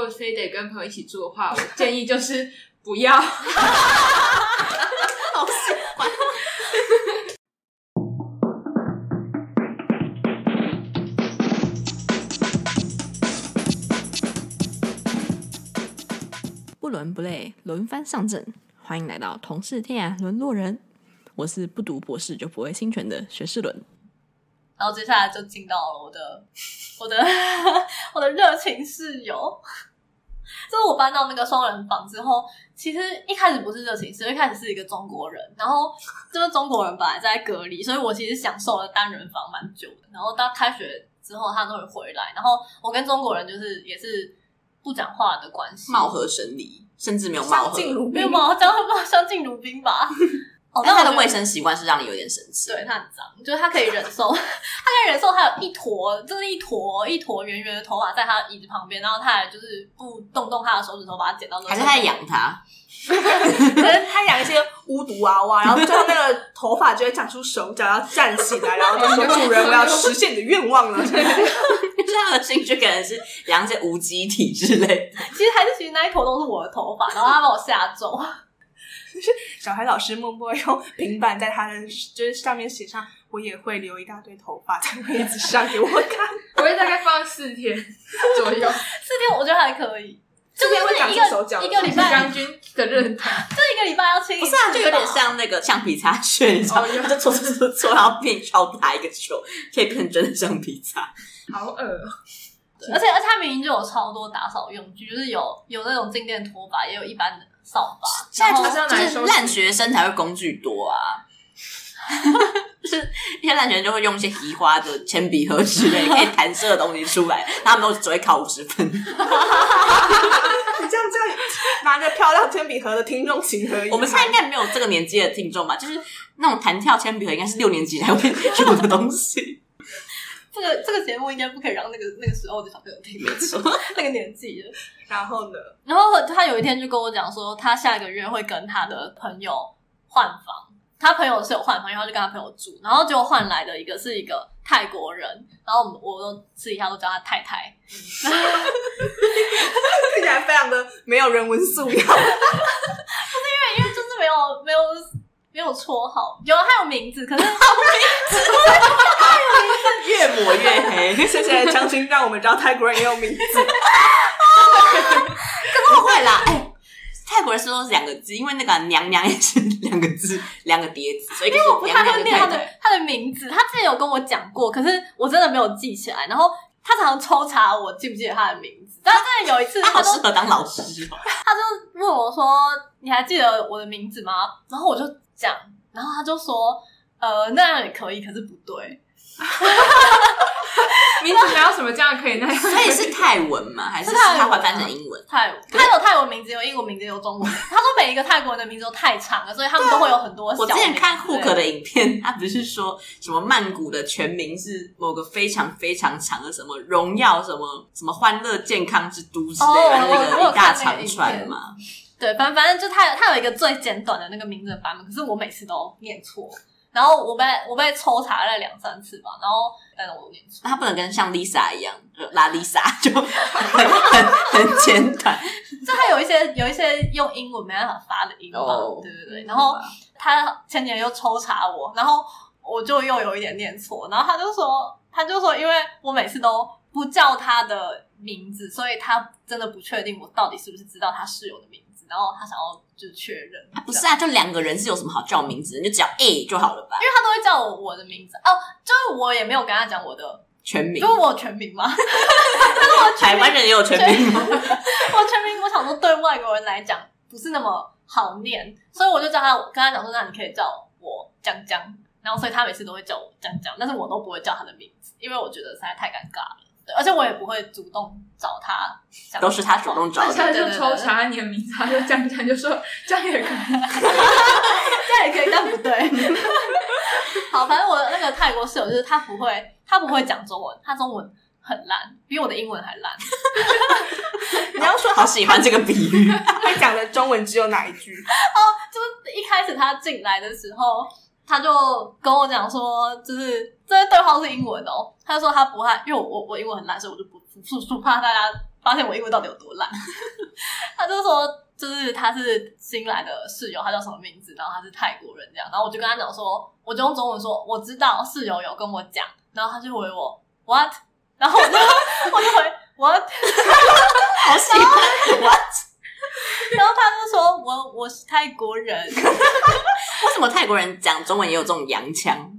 果非得跟朋友一起住的话，我建议就是不要。好喜欢。不伦不类，轮番上阵，欢迎来到同是天涯沦落人。我是不读博士就不会侵权的学士伦。然后接下来就进到了我的我的 我的热情室友，就是我搬到那个双人房之后，其实一开始不是热情室友，一开始是一个中国人，然后这个中国人本来在隔离，所以我其实享受了单人房蛮久的。然后到开学之后，他都会回来，然后我跟中国人就是也是不讲话的关系，貌合神离，甚至没有貌合，没有貌？相貌相敬如宾吧。哦，但他的卫生习惯是让你有点生气。对，他很脏，就是他可以忍受，他可以忍受他有一坨，就是一坨一坨圆圆的头发在他的椅子旁边，然后他还就是不动动他的手指头把它剪到。还是他在养他？可是他养一些巫毒娃娃，然后最后那个头发就会长出手脚，要站起来，然后就说：“主人，我要实现你的愿望了。”就是他的兴趣可能是养一些无机体之类。其实还是其实那一坨都是我的头发，然后他把我吓走。就是小孩老师默默用平板在他的就是上面写上，我也会留一大堆头发在位子上给我看。我会大概放四天左右，四天我觉得还可以。这边会长出手脚，一个礼拜将军的认同。这一个礼拜要清不是啊，就有点像那个橡皮擦屑，你知道吗？就搓搓搓搓，然后变超大一个球，可以变成真的橡皮擦。好恶喔！而且而且他明明就有超多打扫用具，就是有有那种静电拖把，也有一般的。扫把，现在就是就是烂学生才会工具多啊，就是一些烂学生就会用一些移花的铅笔盒之类可以弹射的东西出来，他们都只会考五十分。你这样这样拿着漂亮铅笔盒的听众情何以堪？我们现在应该没有这个年纪的听众吧？就是那种弹跳铅笔盒，应该是六年级才会用的东西。这个这个节目应该不可以让那个那个时候的小朋友听，没错，那个年纪的。然后呢？然后他有一天就跟我讲说，他下一个月会跟他的朋友换房。他朋友是有换房，然后就跟他朋友住，然后就换来的一个是一个泰国人。然后我们我都私底下都叫他太太，听起来非常的没有人文素养。不是因为因为就是没有没有。没有绰号，有他有名字，可是他有名字，他有名字，越抹越黑。谢谢将军让我们知道泰国人也有名字。可是我会啦，哎，泰国人说都是两个字，因为那个娘娘也是两个字，两个叠字，所以因为我不太会念他的他的名字。他之前有跟我讲过，可是我真的没有记起来。然后他常常抽查我记不记得他的名字。但是真的有一次，他好适合当老师。他就问我说：“你还记得我的名字吗？”然后我就。讲，然后他就说，呃，那样也可以，可是不对。名字没有什么这样可以那样？所以是泰文吗？还是他会翻成英文？泰文，他有泰文名字，有英文名字，有中文。他说每一个泰国人的名字都太长了，所以他们都会有很多小。我之前看 Hook 的影片，他不是说什么曼谷的全名是某个非常非常长的什么荣耀什么什么欢乐健康之都之类的那个一大长串嘛。对，反反正就他有他有一个最简短的那个名字的版本，可是我每次都念错，然后我被我被抽查了两三次吧，然后但是我念错。他不能跟像 Lisa 一样，拉 Lisa 就很很很简短，就他有一些有一些用英文没办法发的音吧，oh, 对对对。然后他前年又抽查我，然后我就又有一点念错，然后他就说他就说，因为我每次都不叫他的名字，所以他真的不确定我到底是不是知道他室友的名字。然后他想要就是确认，啊、不是啊，就两个人是有什么好叫名字？你就只要 A 就好了吧？因为他都会叫我我的名字哦，就是我也没有跟他讲我的全名，因为我全名嘛。但是我台湾人也有全名吗？我全名，我想说对外国人来讲不是那么好念，所以我就叫他跟他讲说，那你可以叫我江江。然后所以他每次都会叫我江江，但是我都不会叫他的名字，因为我觉得实在太尴尬了。而且我也不会主动找他，都是他主动找的。他就抽查你的名字，他就这样讲，就说这样也可以，这样也可以，但不对。好，反正我的那个泰国室友就是他不会，他不会讲中文，他中文很烂，比我的英文还烂。你要说好喜欢这个比喻，他讲的中文只有哪一句？哦，就是一开始他进来的时候。他就跟我讲说，就是这些对话是英文的哦。他就说他不怕，因为我我英文很烂，所以我就不不不怕大家发现我英文到底有多烂。他就说，就是他是新来的室友，他叫什么名字？然后他是泰国人，这样。然后我就跟他讲说，我就用中文说，我知道室友有跟我讲。然后他就回我 what？然后我就 我就回 what？好喜欢 what？然后他就说我我是泰国人。为什么泰国人讲中文也有这种洋腔？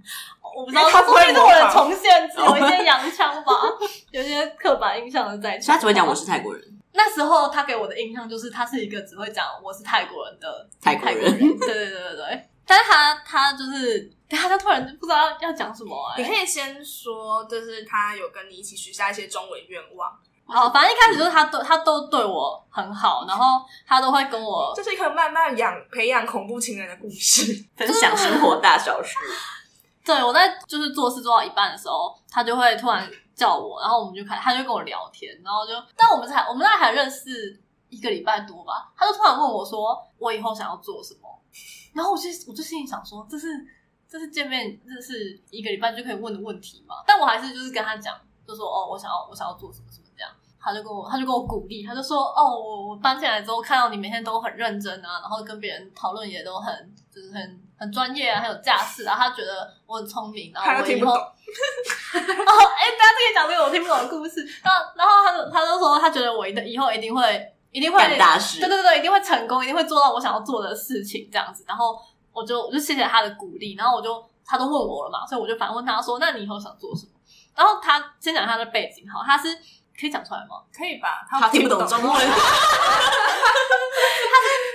我不知道，他不会是我的重现，有一些洋腔吧，有些刻板印象的在。他只会讲我是泰国人。那时候他给我的印象就是他是一个只会讲我是泰国人的泰国人。对对对对对。但是他他就是，他就突然就不知道要讲什么哎。你可以先说，就是他有跟你一起许下一些中文愿望。好，反正一开始就是他都他都对我很好，然后他都会跟我，这是一个慢慢养培养恐怖情人的故事，分享生活大小事。对，我在就是做事做到一半的时候，他就会突然叫我，然后我们就开，他就跟我聊天，然后就，但我们才我们那还认识一个礼拜多吧，他就突然问我说，我以后想要做什么，然后我就我就心里想说，这是这是见面这是一个礼拜就可以问的问题嘛，但我还是就是跟他讲，就说哦，我想要我想要做什么他就跟我他就跟我鼓励，他就说哦，我我搬进来之后看到你每天都很认真啊，然后跟别人讨论也都很就是很。很专业啊，很有架势啊，他觉得我很聪明，然后我以后，哦，哎、欸，大家可以讲这个我听不懂的故事，然后，然后他就他就说，他觉得我一定以后一定会一定会干大事，对对对，一定会成功，一定会做到我想要做的事情，这样子。然后我就我就谢谢他的鼓励，然后我就他都问我了嘛，所以我就反问他说，那你以后想做什么？然后他先讲他的背景，好，他是可以讲出来吗？可以吧？他听不懂中文，他是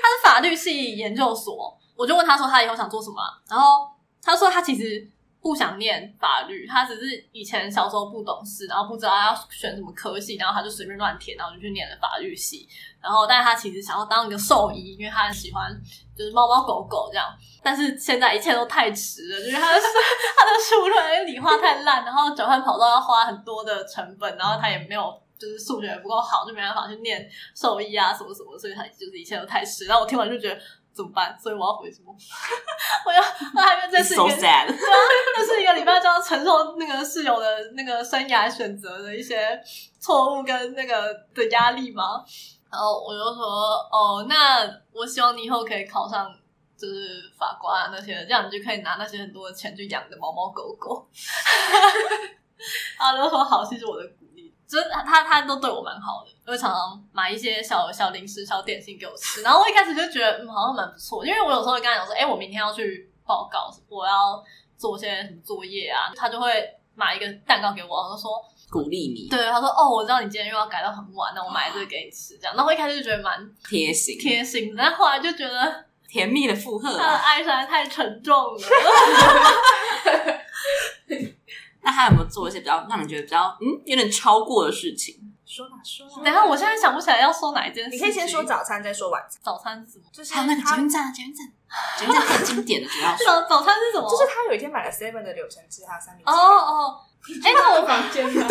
他是法律系研究所。我就问他说他以后想做什么，然后他说他其实不想念法律，他只是以前小时候不懂事，然后不知道要选什么科系，然后他就随便乱填，然后就去念了法律系。然后，但是他其实想要当一个兽医，因为他很喜欢就是猫猫狗狗这样。但是现在一切都太迟了，就是他的他的数论理化太烂，然后转换跑道要花很多的成本，然后他也没有就是数学也不够好，就没办法去念兽医啊什么什么，所以他就是一切都太迟。然后我听完就觉得。怎么办？所以我要回什么？我要那还有这是一个这是一个礼拜就要承受那个室友的那个生涯选择的一些错误跟那个的压力吗？然后我就说，哦，那我希望你以后可以考上就是法官啊那些，这样你就可以拿那些很多的钱去养的猫猫狗狗。然后就说好，谢谢我的。就是他他他都对我蛮好的，就会常常买一些小小零食、小点心给我吃。然后我一开始就觉得嗯，好像蛮不错，因为我有时候会跟他讲说，哎、我明天要去报告，我要做些什么作业啊，他就会买一个蛋糕给我，然后说鼓励你。对，他说哦，我知道你今天又要改到很晚，那我买这个给你吃，这样。然后我一开始就觉得蛮贴心贴心的，但后来就觉得甜蜜的负荷，他的爱实在太沉重了。那他有没有做一些比较让你觉得比较嗯有点超过的事情？说吧说吧。等下，我现在想不起来要说哪一件事。你可以先说早餐，再说晚餐。早餐是什么？就是还有那个捷运站啊，捷运站，捷运站很经典的，主要是。早早餐是什么？就是他有一天买了 seven 的柳橙汁，还有三明治。哦哦。哎，那我房间呢？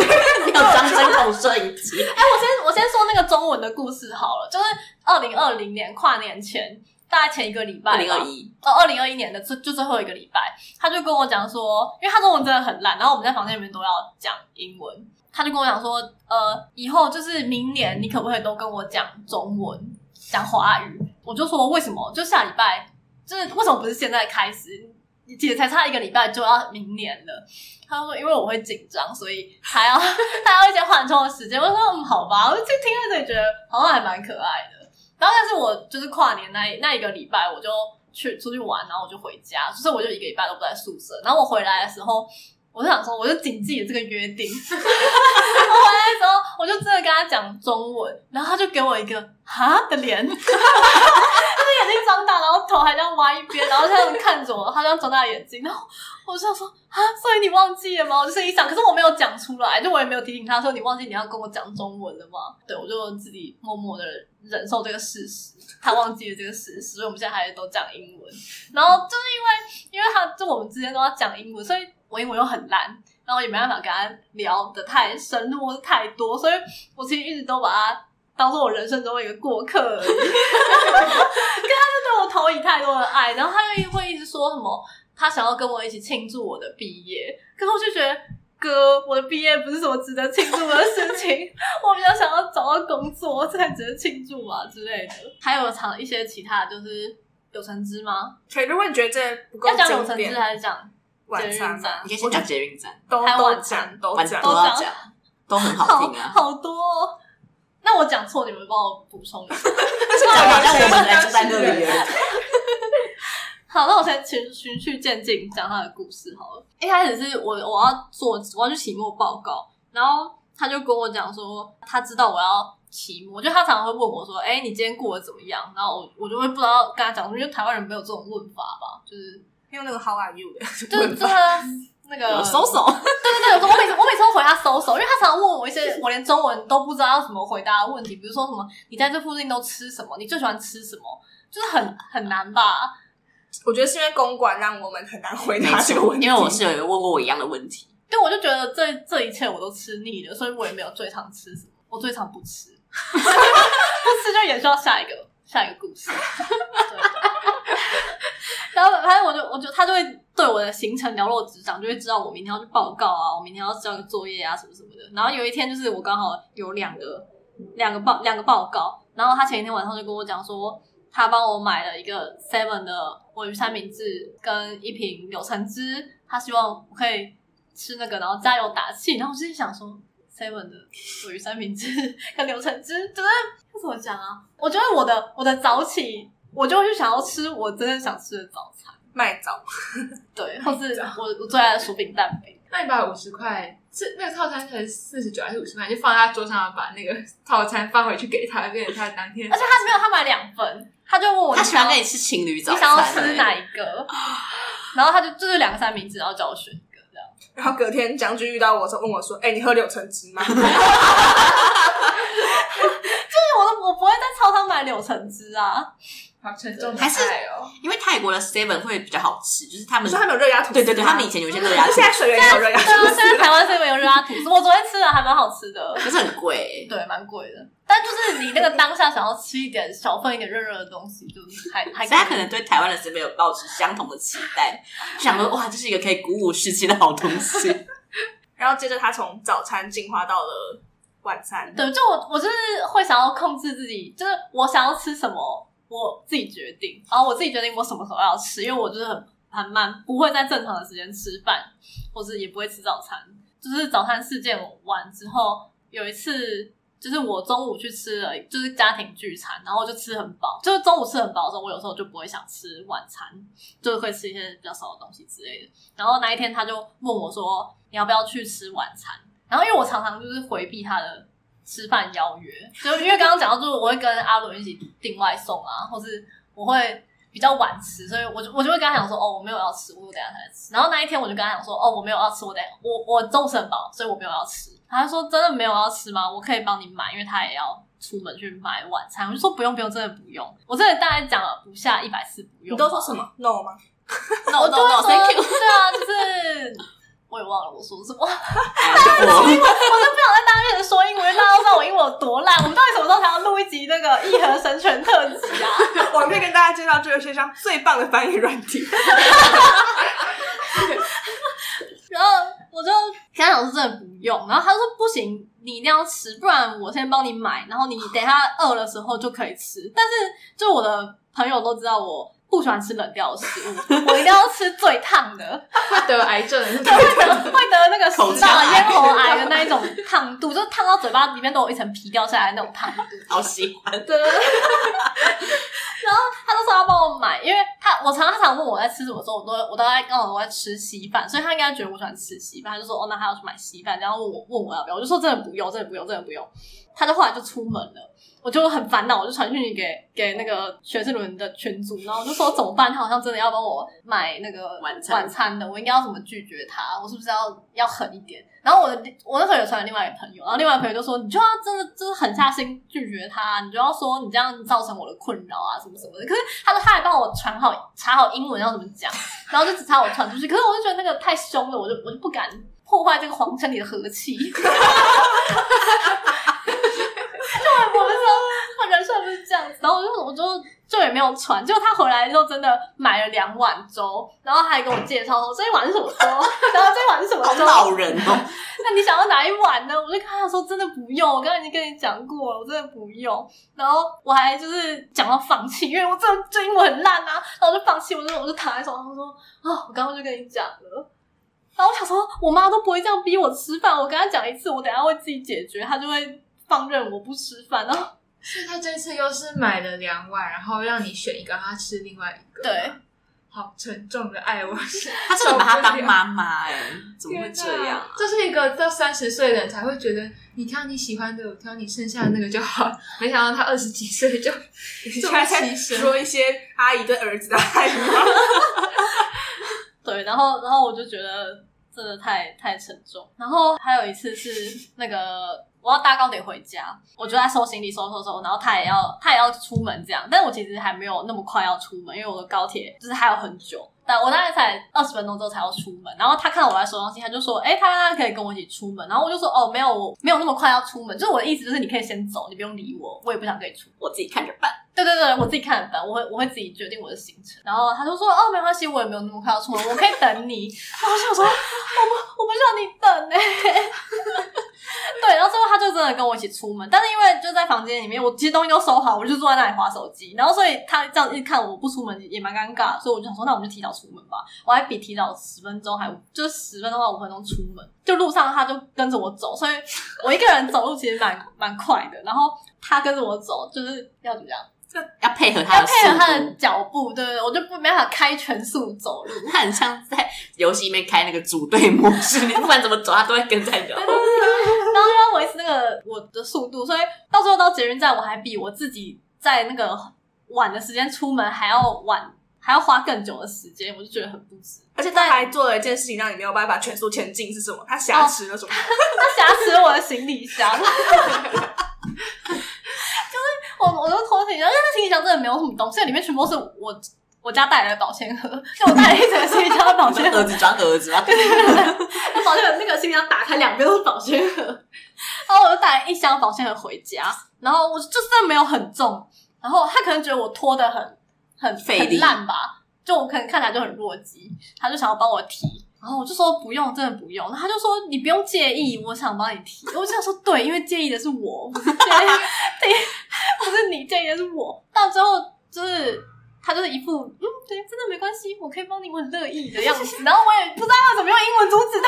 有张针孔摄影机。哎，我先我先说那个中文的故事好了，就是二零二零年跨年前。大概前一个礼拜，二零二一哦，二零二一年的最就最后一个礼拜，他就跟我讲说，因为他中文真的很烂，然后我们在房间里面都要讲英文，他就跟我讲说，呃，以后就是明年你可不可以都跟我讲中文，讲华语？我就说为什么？就下礼拜，就是为什么不是现在开始？也才差一个礼拜就要明年了。他说因为我会紧张，所以还要 还要一些缓冲的时间。我说嗯，好吧，我就听在这觉得好像还蛮可爱的。然后，但是我就是跨年那那一个礼拜，我就去出去玩，然后我就回家，所以我就一个礼拜都不在宿舍。然后我回来的时候，我就想说，我就谨记了这个约定。我回来的时候，我就真的跟他讲中文，然后他就给我一个哈的脸，就是眼睛张大，然后头还这样歪一边，然后这样看着我，他这样睁大眼睛，然后我就想说啊，所以你忘记了吗？我就是一想，可是我没有讲出来，就我也没有提醒他说你忘记你要跟我讲中文了吗？对，我就自己默默的。忍受这个事实，他忘记了这个事实，所以我们现在还都讲英文。然后就是因为，因为他就我们之间都要讲英文，所以我英文又很烂，然后也没办法跟他聊的太深入或是太多，所以我其实一直都把他当做我人生中的一个过客而已。跟他就对我投以太多的爱，然后他又会一直说什么，他想要跟我一起庆祝我的毕业，可是我就觉得。哥，我的毕业不是什么值得庆祝的事情，我比较想要找到工作才值得庆祝啊之类的。还有尝一些其他，就是有橙汁吗？可以，如果你觉得这不够要讲柳橙汁还是讲晚餐吗？你可以先讲捷运站，都还有都晚餐讲，都讲，晚都要讲，都很好听啊。好多哦。那我讲错，你们帮我补充一下。讲好像我们来就在那里 了。好，那我先循循序渐进讲他的故事好了。一开始是我我要做我要去期末报告，然后他就跟我讲说，他知道我要期末，就他常常会问我说：“哎、欸，你今天过得怎么样？”然后我我就会不知道跟他讲什么，因为台湾人没有这种问法吧，就是用那个 How are you 的，就是就是那个搜索，对对对，我每次我每次都回他搜索，因为他常常问我一些我连中文都不知道要怎么回答的问题，比如说什么你在这附近都吃什么？你最喜欢吃什么？就是很很难吧。我觉得是因为公馆让我们很难回答这个问题，因为我室友也问过我一样的问题。对，我就觉得这这一切我都吃腻了，所以我也没有最常吃什么，我最常不吃，不吃就也需要下一个下一个故事。对 然后反正我就我就他就会对我的行程了若指掌，就会知道我明天要去报告啊，我明天要交个作业啊什么什么的。然后有一天就是我刚好有两个两个报两个报告，然后他前一天晚上就跟我讲说，他帮我买了一个 Seven 的鮪鱼三明治跟一瓶柳橙汁，他希望我可以吃那个，然后加油打气。然后我就想说，Seven 的鮪鱼三明治 跟柳橙汁，就是怎么讲啊？我觉得我的我的早起。我就会去想要吃我真的想吃的早餐，麦早，对，或是我我最爱的薯饼蛋饼。那你把五十块，这那个套餐才四十九还是五十块，就放在他桌上，把那个套餐放回去给他，变成他当天。而且他没有，他买两份，他就问我，他喜欢跟你吃情侣早餐，你想要吃哪一个？然后他就就是两个三明治，然后叫我选一个这样。然后隔天将军遇到我时候问我说：“哎、欸，你喝柳橙汁吗？” 就是我都我不会在超商买柳橙汁啊。好沉重，还是因为泰国的 Seven 会比较好吃，就是他们说他们有热压吐司，对对对，他们以前有一些热压吐司，现在水源也有热压吐司。对啊，现在台湾 Seven 有热压吐司，我昨天吃了还蛮好吃的，可是很贵，对，蛮贵的。但就是你那个当下想要吃一点小份一点热热的东西，就是还还。大家可能对台湾的 Seven 有抱持相同的期待，想说哇，这是一个可以鼓舞士气的好东西。然后接着他从早餐进化到了晚餐，对，就我我就是会想要控制自己，就是我想要吃什么。我自己决定，然后我自己决定我什么时候要吃，因为我就是很很慢，不会在正常的时间吃饭，或者也不会吃早餐。就是早餐事件完之后，有一次就是我中午去吃了，就是家庭聚餐，然后就吃很饱。就是中午吃很饱的时候，我有时候就不会想吃晚餐，就是会吃一些比较少的东西之类的。然后那一天他就问我说：“你要不要去吃晚餐？”然后因为我常常就是回避他的。吃饭邀约，就因为刚刚讲到，就是我会跟阿伦一起订外送啊，或是我会比较晚吃，所以我就我就会跟他讲说，哦，我没有要吃，我等下才吃。然后那一天我就跟他讲说，哦，我没有要吃，我等下我我中午吃很饱，所以我没有要吃。他就说真的没有要吃吗？我可以帮你买，因为他也要出门去买晚餐。我就说不用不用，真的不用。我真的大概讲了不下一百次不用。你都说什么？No 吗？No No No，Thank you。对啊，就是。我也忘了我说什么，大家说英文，我都不想在大家面前说英文，大家都知道我英文有多烂。我们到底什么时候才要录一集那个义和神拳特辑啊？我们可以跟大家介绍这个世界上最棒的翻译软体。然后我就跟他讲说真的不用，然后他说不行，你一定要吃，不然我先帮你买，然后你等一下饿的时候就可以吃。但是就我的朋友都知道我。不喜欢吃冷掉的食物，我一定要吃最烫的，会得癌症，对，会得会得那个食道咽喉癌的那一种烫度，就是烫到嘴巴里面都有一层皮掉下来那种烫度。好喜欢，对。然后他就说要帮我买，因为他我常常问我在吃什么时候，我都我都在刚好我在吃稀饭，所以他应该觉得我喜欢吃稀饭，他就说哦，那他要去买稀饭，然后问我问我要不要，我就说真的不用，真的不用，真的不用。他就后来就出门了。我就很烦恼，我就传讯息给给那个学士伦的群组，然后我就说怎么办？他好像真的要帮我买那个晚餐晚餐的，我应该要怎么拒绝他？我是不是要要狠一点？然后我的我那时候有传给另外一个朋友，然后另外一个朋友就说：“你就要真的就是狠下心拒绝他，你就要说你这样造成我的困扰啊，什么什么的。”可是他说他还帮我传好查好英文要怎么讲，然后就只差我传出去。可是我就觉得那个太凶了，我就我就不敢破坏这个皇城里的和气。就我们说，我人设不是这样子，然后我就我就就也没有传。结果他回来之后真的买了两碗粥，然后还给我介绍说这一碗是什么粥，然后这一碗是什么粥。好老人哦！那你想要哪一碗呢？我就跟他说真的不用，我刚刚已经跟你讲过了，我真的不用。然后我还就是讲到放弃，因为我真的就英文很烂啊，然后我就放弃，我就我就躺在床上说啊、哦，我刚刚就跟你讲了。然后我想说，我妈都不会这样逼我吃饭，我跟她讲一次，我等下会自己解决，她就会放任我不吃饭。然后，所以他这次又是买了两碗，然后让你选一个，他吃另外一个。对，好沉重的爱，我是 他真的把他当妈妈哎，怎么会这样？这是一个到三十岁的人才会觉得，你挑你喜欢的，我挑你剩下的那个就好。没想到他二十几岁就这么牺牲，说一些阿姨对儿子的爱吗？对，然后，然后我就觉得真的太太沉重。然后还有一次是那个我要搭高铁回家，我就在收行李，收收收，然后他也要他也要出门这样，但我其实还没有那么快要出门，因为我的高铁就是还有很久。但我大概才二十分钟之后才要出门，然后他看到我在收东西，他就说：“哎，他他可以跟我一起出门。”然后我就说：“哦，没有，我没有那么快要出门，就是我的意思就是你可以先走，你不用理我，我也不想跟你出，我自己看着办。”对对对，我自己看着办，我会我会自己决定我的行程。然后他就说：“哦，没关系，我也没有那么快要出门，我可以等你。”然后我想说：“我不我不需要你等呢。”对，然后最后他就真的跟我一起出门，但是因为就在房间里面，我其实东西都收好，我就坐在那里划手机。然后所以他这样一看我不出门也蛮尴尬，所以我就想说，那我们就提早出门吧。我还比提早十分钟还就十分钟到五分钟出门，就路上他就跟着我走，所以我一个人走路其实蛮蛮快的。然后他跟着我走，就是要怎么样？要配合他的，要配合他的脚步，对不对？我就不没办法开全速走路，他很像在游戏里面开那个组队模式，你不管怎么走，他都会跟在你。对对对，然后就要维持那个我的速度，所以到最后到捷运站，我还比我自己在那个晚的时间出门还要晚，还要花更久的时间，我就觉得很不值。而且他还做了一件事情，让你没有办法全速前进，是什么？他挟持了什么？哦、他挟持了我的行李箱。我我都拖行李箱，因为那行李箱真的没有什么东西，里面全部都是我我家带来的保鲜盒，就我带了一整个行李箱的保鲜盒，儿子装盒子啊，对对对，保鲜盒那个行李箱打开，两边都是保鲜盒，然后我就带了一箱保鲜盒回家，然后我就真的没有很重，然后他可能觉得我拖的很很费力烂吧，就我可能看起来就很弱鸡，他就想要帮我提。然后我就说不用，真的不用。他就说你不用介意，我想帮你提。我就想说对，因为介意的是我，不是介意，不是你介意的是我。到最后就是他就是一副嗯，对，真的没关系，我可以帮你，我很乐意的样子。然后我也不知道要怎么用英文阻止他。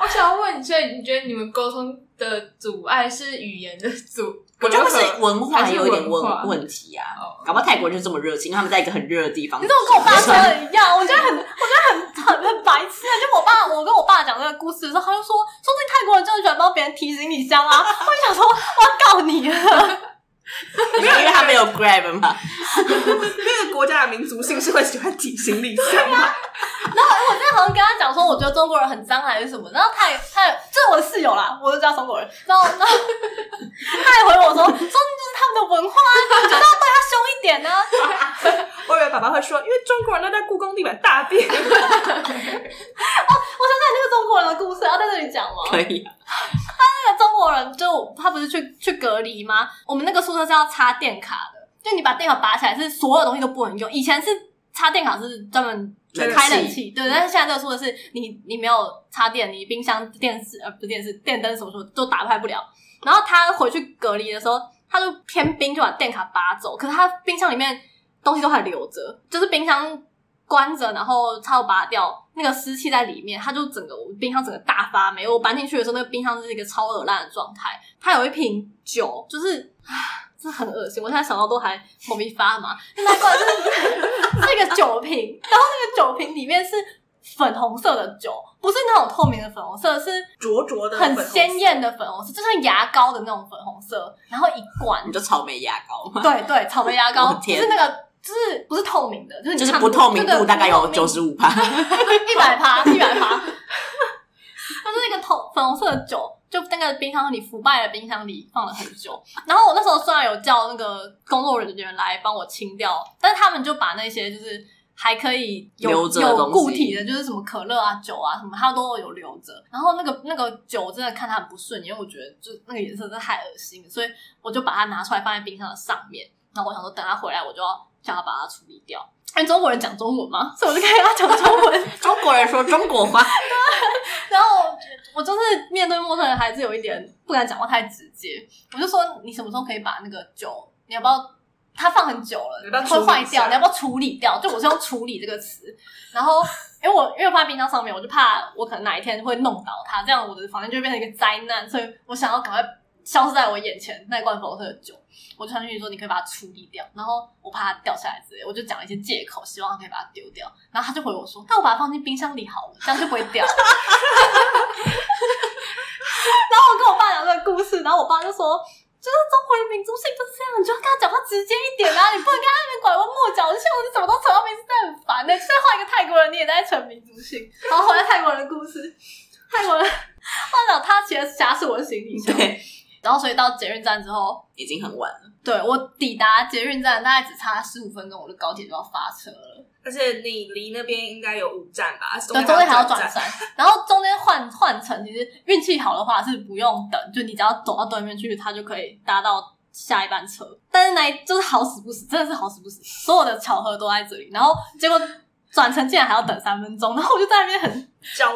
我想要问你，所以你觉得你们沟通的阻碍是语言的阻？我觉得不是文化有一点问问题啊，搞不好泰国人就这么热情，他们在一个很热的地方。你怎么跟我爸说的一样？我觉得很，我觉得很很很白痴啊！就我爸，我跟我爸讲这个故事的时候，他就说，说不定泰国人就是喜欢帮别人提行李箱啊。我就想说，我要告你了。没有，因为他没有 grab 嘛。那个国家的民族性是会喜欢提行李箱吗？然后我之前好像跟他讲说，我觉得中国人很脏还是什么，然后他也他也这是我的室友啦，我就叫中国人，然后然后 他也回我说，说明就是他们的文化，你就要对他凶一点呢、啊。我以为爸爸会说，因为中国人都在故宫地板大便。哦，我想起来那个中国人的故事，要在这里讲吗？可以。他那个中国人就他不是去去隔离吗？我们那个宿舍是要插电卡的，就你把电卡拔起来，是所有东西都不能用。以前是插电卡是专门。开冷气，对，但是现在这个宿舍是你，你没有插电，你冰箱、电视呃不是电视、电灯什么什么都打开不了。然后他回去隔离的时候，他就偏冰，就把电卡拔走。可是他冰箱里面东西都还留着，就是冰箱关着，然后插头拔掉，那个湿气在里面，它就整个我冰箱整个大发霉。我搬进去的时候，那个冰箱是一个超恶烂的状态。它有一瓶酒，就是啊。这很恶心，我现在想到都还头皮发麻。那罐就是 这个酒瓶，然后那个酒瓶里面是粉红色的酒，不是那种透明的粉红色，是灼灼的、很鲜艳的粉红色，就像牙膏的那种粉红色。然后一罐，你就草莓牙膏吗？对对，草莓牙膏，就是那个，就是不是透明的，就是就是不透明度大概有九十五趴，一百趴，一百趴。它是一个透粉红色的酒。就那个冰箱里腐败的冰箱里放了很久，然后我那时候虽然有叫那个工作人员来帮我清掉，但是他们就把那些就是还可以有有固体的，就是什么可乐啊、酒啊什么，它都有留着。然后那个那个酒真的看它很不顺眼，因为我觉得就那个颜色真的太恶心，所以我就把它拿出来放在冰箱的上面。然后我想说，等他回来，我就要叫他把它处理掉。因为中国人讲中文吗，所以我就跟他讲中文。中国人说中国话，对然后我就是面对陌生人还是有一点不敢讲话太直接，我就说，你什么时候可以把那个酒，你要不要？它放很久了，要要会坏掉，你要不要处理掉？就我是用处理这个词，然后因为我因为我放在冰箱上面，我就怕我可能哪一天会弄倒它，这样我的房间就会变成一个灾难，所以我想要赶快消失在我眼前那罐粉红色的酒。我就传讯息说，你可以把它处理掉，然后我怕它掉下来之类，我就讲了一些借口，希望他可以把它丢掉。然后他就回我说，那我把它放进冰箱里好了，这样就不会掉。然后我跟我爸讲这个故事，然后我爸就说，就是中国人民族性就是这样，你就要跟他讲话直接一点啊，你不能跟他那边拐弯抹角，就像我你怎么都扯到名字，真的很烦的、欸。就算换一个泰国人，你也在扯民族性。然后后来泰国人的故事，泰国人，我讲他其实夹死我的行李箱。然后，所以到捷运站之后已经很晚了。对，我抵达捷运站大概只差十五分钟，我的高铁就要发车了。而且你离那边应该有五站吧？对，中间还要转站。然后中间换换乘，其实运气好的话是不用等，就你只要走到对面去，它就可以搭到下一班车。但是那就是好死不死，真的是好死不死，所有的巧合都在这里。然后结果。转乘竟然还要等三分钟，然后我就在那边很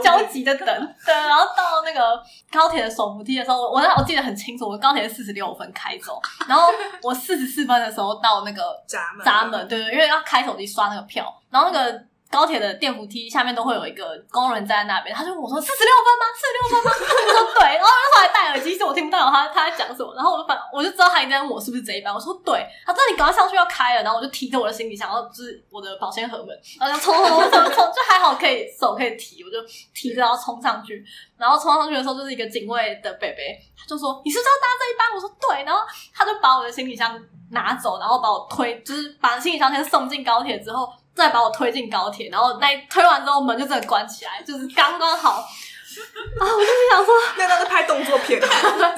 焦急的等，对，然后到那个高铁的手扶梯的时候，我我我记得很清楚，我高铁是四十六分开走，然后我四十四分的时候到那个闸门，闸门，对对，因为要开手机刷那个票，然后那个。高铁的电扶梯下面都会有一个工人站在那边，他就问我说：“四十六分吗？四十六分吗？” 我说：“对。”然后那时候还戴耳机，所以我听不到他他在讲什么。然后我就反我就知道他应该问我是不是这一班。我说：“对。”他说：“你赶快上去要开了。”然后我就提着我的行李箱，然后就是我的保鲜盒们，然后就冲冲冲冲，就还好可以手可以提，我就提着然后冲上去。然后冲上去的时候，就是一个警卫的北北，他就说：“你是不是要搭这一班？”我说：“对。”然后他就把我的行李箱拿走，然后把我推，就是把行李箱先送进高铁之后。再把我推进高铁，然后那推完之后门就真的关起来，就是刚刚好。啊！我就是想说，那那是拍动作片，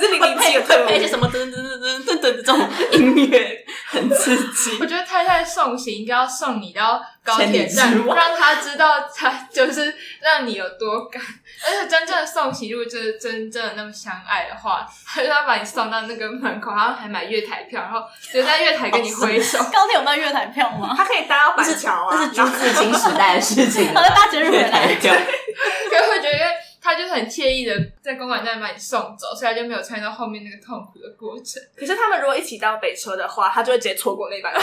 是零零七的特配一些什么噔噔噔噔噔噔的这种音乐，很刺激。我觉得太太送行应该要送你到高铁站，让他知道他就是让你有多感。而且真正的送行，如果就是真正的那么相爱的话，他就要把你送到那个门口，然后还买月台票，然后就在月台跟你挥手。高铁有卖月台票吗？他可以搭到板桥啊，这 是朱自清时代的事情。他在搭捷运回来，对，可会觉得。他就是很惬意的在公馆站把你送走，所以他就没有参与到后面那个痛苦的过程。可是他们如果一起到北车的话，他就会直接错过那班车，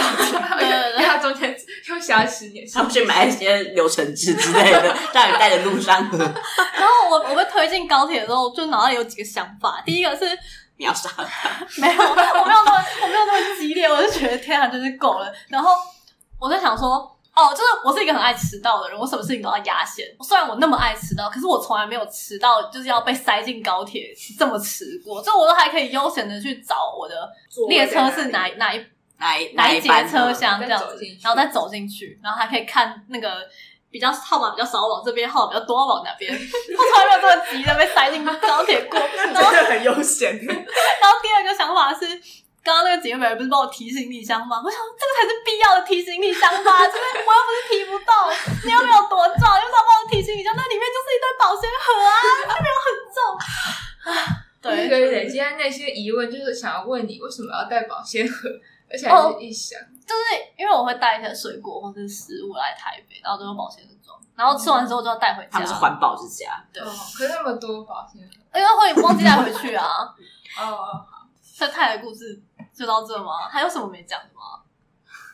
对对对，因为他中间又瞎十年。他们去买一些流程纸之类的，让你带着路上。然后我我被推进高铁的时候，就脑袋里有几个想法。第一个是你要杀他，没有，我没有那么我没有那么激烈，我就觉得天啊，就是够了。然后我在想说。哦，就是我是一个很爱迟到的人，我什么事情都要压线。虽然我那么爱迟到，可是我从来没有迟到，就是要被塞进高铁这么迟过。就我都还可以悠闲的去找我的列车是哪哪一哪一哪一节车厢这样子，然后再走进去，然后还可以看那个比较号码比较少往这边，号码比较多往那边。我从来没有这么急的被塞进高铁过，真的很悠闲。然后第二个想法是。刚刚那个姐妹不是帮我提行李箱吗？我想这个才是必要的提行李箱吧，这边我又不是提不动，你又没有多重，又不要帮我提行李箱，那里面就是一堆保鲜盒啊，又没有很重啊。对，可以累积那些疑问，就是想要问你为什么要带保鲜盒，而且还是一箱，哦，就是因为我会带一些水果或者是食物来台北，然后都用保鲜盒装，然后吃完之后就要带回家。他们是环保之家，对，哦，可是那么多保鲜盒，因为会忘记带回去啊。哦，哦，好，这太的故事。就到这吗？还有什么没讲的吗？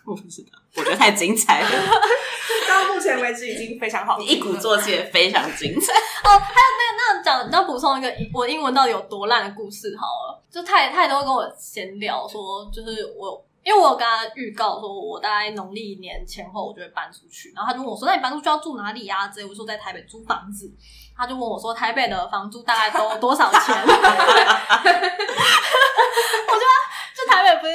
我不知道，我觉得太精彩了。到目前为止已经非常好，你一鼓作气，非常精彩。哦，还有那那讲，要补充一个我英文到底有多烂的故事好了。就太太多跟我闲聊说，就是我因为我有跟他预告说，我大概农历年前后我就会搬出去，然后他就问我说：“那你搬出去要住哪里呀？”之类，我说在台北租房子，他就问我说：“台北的房租大概都多少钱？” 我就。就台北不是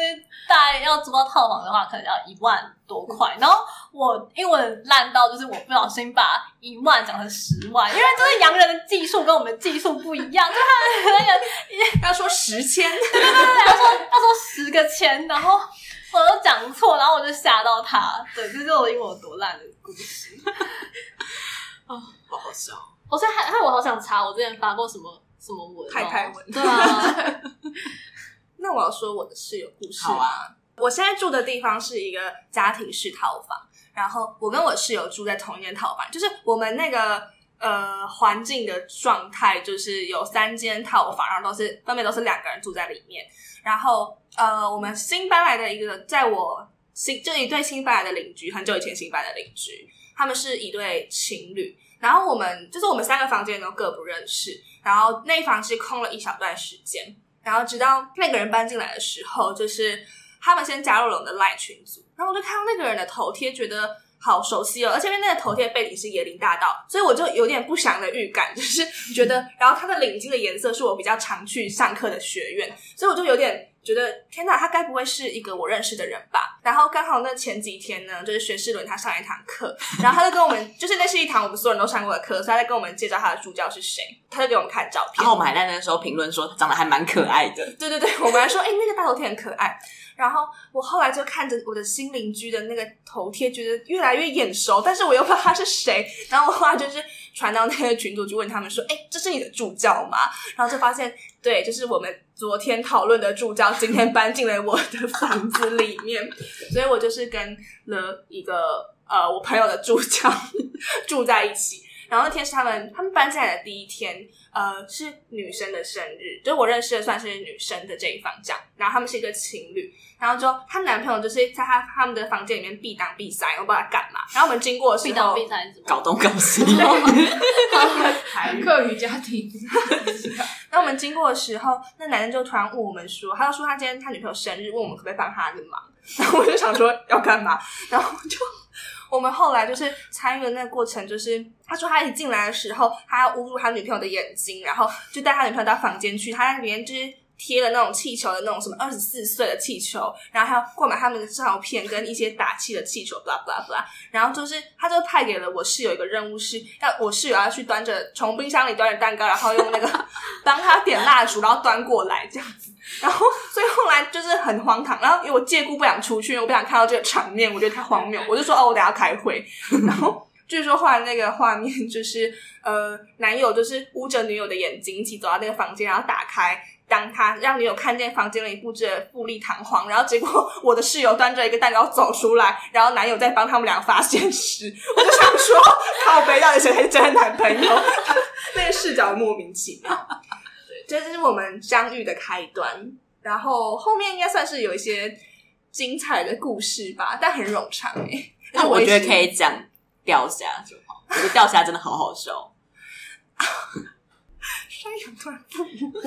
大概要租到套房的话，可能要一万多块。然后我英文烂到就是我不小心把一万讲成十万，因为就是洋人的技术跟我们的技术不一样，就他那个 要说十千，对对对，他说他说十个千，然后我都讲错，然后我就吓到他。对，这就是我英文有多烂的故事。啊，好好笑！我现在还，还我好想查我之前发过什么什么文，太太文。对啊。那我要说我的室友故事。好啊，我现在住的地方是一个家庭式套房，然后我跟我室友住在同一间套房，就是我们那个呃环境的状态，就是有三间套房，然后都是分别都是两个人住在里面。然后呃，我们新搬来的一个，在我新就一对新搬来的邻居，很久以前新搬来的邻居，他们是一对情侣。然后我们就是我们三个房间都各不认识，然后那一房是空了一小段时间。然后直到那个人搬进来的时候，就是他们先加入了我们的 LINE 群组，然后我就看到那个人的头贴，觉得好熟悉哦，而且因为那个头贴背景是椰林大道，所以我就有点不祥的预感，就是觉得，然后他的领巾的颜色是我比较常去上课的学院，所以我就有点。觉得天哪，他该不会是一个我认识的人吧？然后刚好那前几天呢，就是学士伦他上一堂课，然后他就跟我们，就是那是一堂我们所有人都上过的课，所以他在跟我们介绍他的助教是谁，他就给我们看照片。然后我们还在那个时候评论说他长得还蛮可爱的。对对对，我们还说，哎、欸，那个大头贴很可爱。然后我后来就看着我的新邻居的那个头贴，觉得越来越眼熟，但是我又不知道他是谁。然后我后来就是传到那个群组去问他们说，哎、欸，这是你的助教吗？然后就发现，对，就是我们。昨天讨论的助教今天搬进了我的房子里面，所以我就是跟了一个呃我朋友的助教 住在一起。然后那天是他们他们搬进来的第一天，呃，是女生的生日，就是我认识的算是女生的这一方这样。然后他们是一个情侣，然后之后她男朋友就是在他他们的房间里面闭当闭塞，我不知道他干嘛。然后我们经过的时候，闭当闭塞是什么？搞东搞西。课余家庭。那我们经过的时候，那男生就突然问我们说，他就说他今天他女朋友生日，问我们可不可以帮他的忙。然后我就想说要干嘛，然后就。我们后来就是参与的那个过程，就是他说他一进来的时候，他要侮辱他女朋友的眼睛，然后就带他女朋友到房间去，他在里面就是贴了那种气球的那种什么二十四岁的气球，然后还要挂满他们的照片跟一些打气的气球，blah blah blah，然后就是他就派给了我室友一个任务，是要我室友要去端着从冰箱里端着蛋糕，然后用那个 帮他点蜡烛，然后端过来这样子。然后，所以后来就是很荒唐。然后，因为我借故不想出去，因为我不想看到这个场面，我觉得太荒谬。我就说：“哦，我等下开会。”然后，据说后来那个画面就是，呃，男友就是捂着女友的眼睛，一起走到那个房间，然后打开，当他让女友看见房间里布置的富丽堂皇。然后，结果我的室友端着一个蛋糕走出来，然后男友在帮他们俩发现时，我就想说：“靠北，到底谁才是真的男朋友？”那个视角莫名其妙。对这就是我们相遇的开端，然后后面应该算是有一些精彩的故事吧，但很冗长哎、欸。那我觉得可以讲钓虾就好，我觉得钓虾真的好好笑。山羊突然复活，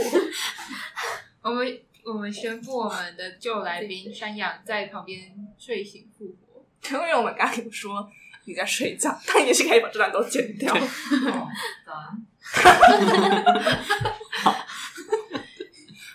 我们我们宣布我们的旧来宾山羊在旁边睡醒复活，因为我们刚刚说你在睡觉，但也是可以把这段都剪掉。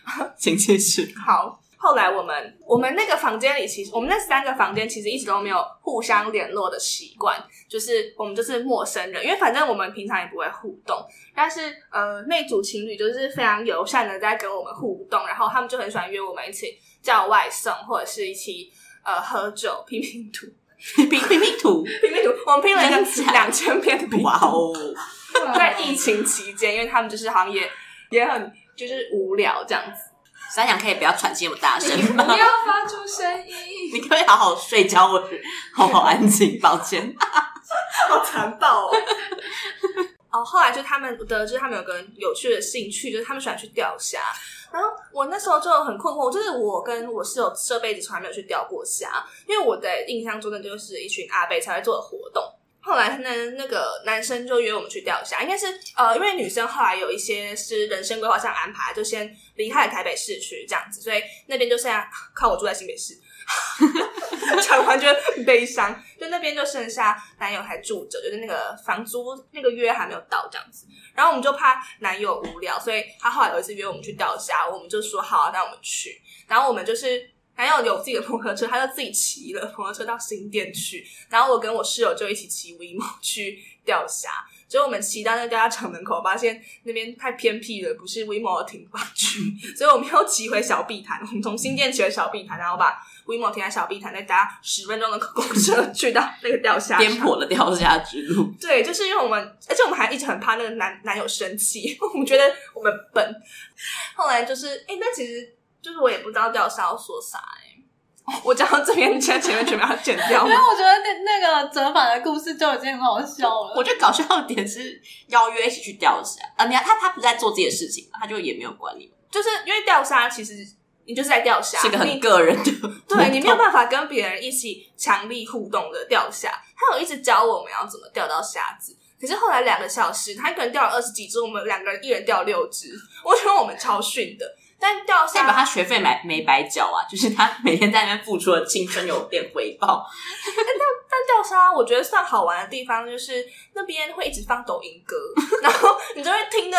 好，请继续。好，后来我们我们那个房间里，其实我们那三个房间其实一直都没有互相联络的习惯，就是我们就是陌生人，因为反正我们平常也不会互动。但是呃，那组情侣就是非常友善的在跟我们互动，然后他们就很喜欢约我们一起叫外送，或者是一起呃喝酒 拼 拼图，拼拼拼图，拼拼图，我们拼了一个两千篇的图。哇哦！在疫情期间，因为他们就是好像也也很就是无聊这样子。山羊可以不要喘气那么大声吗？不要发出声音。你可以好好睡觉，或者好好安静。抱歉，好残暴哦。哦，后来就他们得知他们有个有趣的兴趣，就是他们喜欢去钓虾。然后我那时候就很困惑，就是我跟我室友这辈子从来没有去钓过虾，因为我的印象中的就是一群阿伯才会做的活动。后来呢，那个男生就约我们去钓虾，应该是呃，因为女生后来有一些是人生规划上安排，就先离开了台北市区这样子，所以那边就剩下靠我住在新北市，讲完就很悲伤，就那边就剩下男友还住着，就是那个房租那个月还没有到这样子，然后我们就怕男友无聊，所以他后来有一次约我们去钓虾，我们就说好啊，那我们去，然后我们就是男友有自己的摩托车，他就自己骑了摩托车到新店去，然后我跟我室友就一起骑 WeMo 去钓虾。结果我们骑到那个钓虾场门口，发现那边太偏僻了，不是 WeMo 的停放区，所以我们又骑回小碧潭。我们从新店骑回小碧潭，然后把 WeMo 停在小碧潭，再搭十分钟的公车去到那个钓虾，颠簸的钓虾之路。对，就是因为我们，而且我们还一直很怕那个男男友生气，我们觉得我们笨。后来就是，哎，那其实就是我也不知道钓虾要说啥，哎，我讲到这边，现在前面全部要剪掉。因为我觉得那那个折返的故事就已经很好笑了。我觉得搞笑的点是邀约一起去钓虾啊，你看他他不在做自己的事情，他就也没有管你，就是因为钓虾其实。你就是在钓虾，是个很个人的，对，你没有办法跟别人一起强力互动的钓虾。他有一直教我们要怎么钓到虾子，可是后来两个小时，他一个人钓了二十几只，我们两个人一人钓六只，我觉得我们超逊的。但掉下代表他学费没没白缴啊，就是他每天在那边付出的青春有点回报。但但钓虾，我觉得算好玩的地方就是那边会一直放抖音歌，然后你就会听的。